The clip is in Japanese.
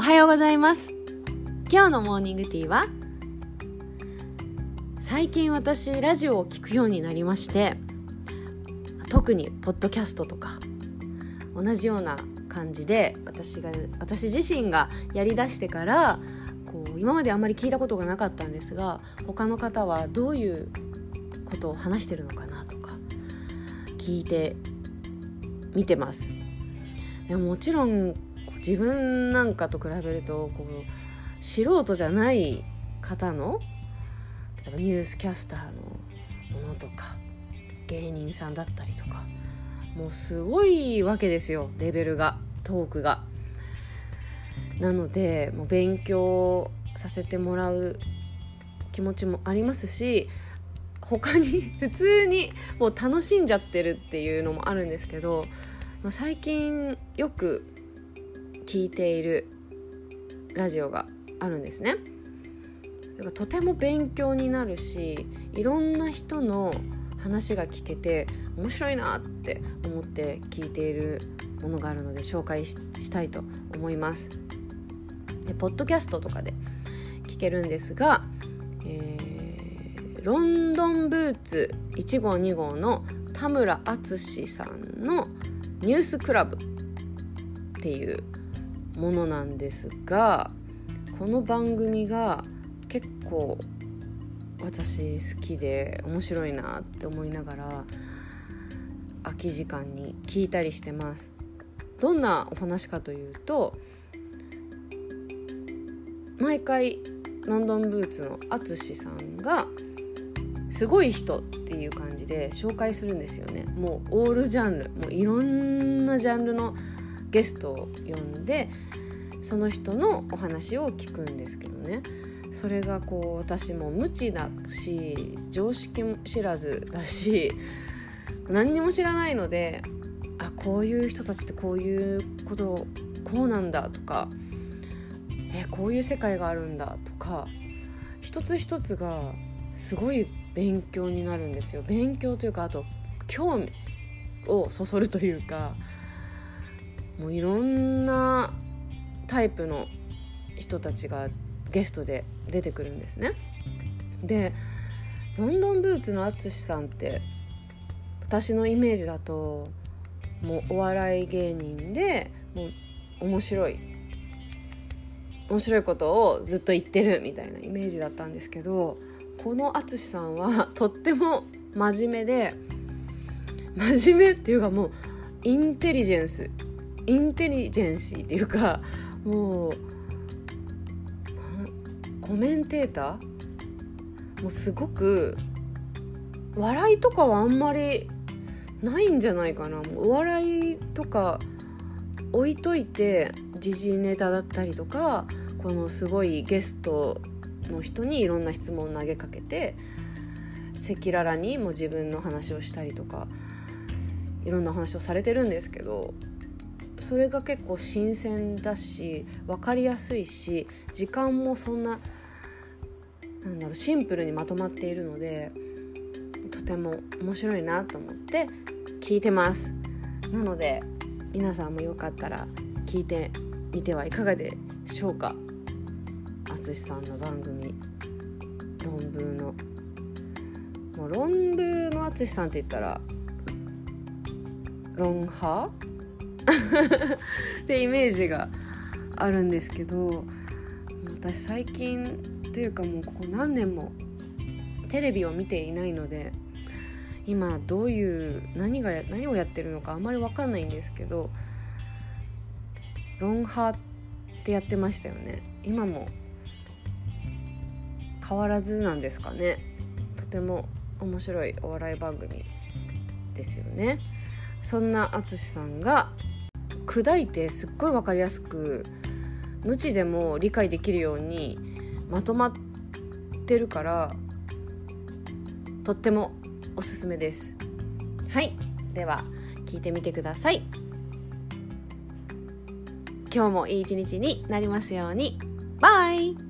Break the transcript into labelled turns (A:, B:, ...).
A: おはようございます。今日のモーニングティーは最近私ラジオを聴くようになりまして特にポッドキャストとか同じような感じで私が私自身がやりだしてからこう今まであんまり聞いたことがなかったんですが他の方はどういうことを話してるのかなとか聞いて見てます。でももちろん自分なんかと比べるとこう素人じゃない方のニュースキャスターのものとか芸人さんだったりとかもうすごいわけですよレベルがトークが。なのでもう勉強させてもらう気持ちもありますし他に 普通にもう楽しんじゃってるっていうのもあるんですけど最近よく聞いているラジオがあるんですね。とても勉強になるしいろんな人の話が聞けて面白いなって思って聞いているものがあるので紹介したいと思います。でポッドキャストとかで聞けるんですが、えー、ロンドンブーツ1号2号の田村淳さんの「ニュースクラブ」っていうものなんですがこの番組が結構私好きで面白いなって思いながら空き時間に聞いたりしてます。どんなお話かというと毎回ロンドンブーツの淳さんがすごい人っていう感じで紹介するんですよね。もうオールジャンルもういろんなジャンルのゲストを呼んでその人のお話を聞くんですけどね。それがこう私も無知だし常識も知らずだし何にも知らないのであこういう人たちってこういうことこうなんだとかえこういう世界があるんだとか一つ一つがすごい勉強になるんですよ。勉強というかあと興味をそそるというかもういろんなタイプの人たちがゲストで出てくるんですね。でロンドンブーツの淳さんって私のイメージだともうお笑い芸人でもう面白い面白いことをずっと言ってるみたいなイメージだったんですけどこの淳さんはとっても真面目で真面目っていうかもうインテリジェンスインテリジェンシーっていうかもうコメンテーター？もうすごく笑いとかはあんまりないんじゃないかな。もうお笑いとか置いといて時事ネタだったりとかこのすごいゲストの人にいろんな質問を投げかけて赤裸々にも自分の話をしたりとかいろんな話をされてるんですけどそれが結構新鮮だし分かりやすいし時間もそんななんだろうシンプルにまとまっているのでとても面白いなと思って聞いてます。なので皆さんもよかったら聞いてみてはいかがでしょうか。淳さんの番組論文の。もう論文の淳さんって言ったらロンハー ってイメージがあるんですけど私最近というかもうここ何年もテレビを見ていないので今どういう何が何をやってるのかあんまり分かんないんですけどロンハーってやってましたよね。今も変わらずなんですかね。とても面白いお笑い番組ですよね。そんな淳さんが砕いてすっごい分かりやすく無知でも理解できるようにまとまってるからとってもおすすめです。はい。では聞いてみてください。今日もいい一日になりますように。バイ。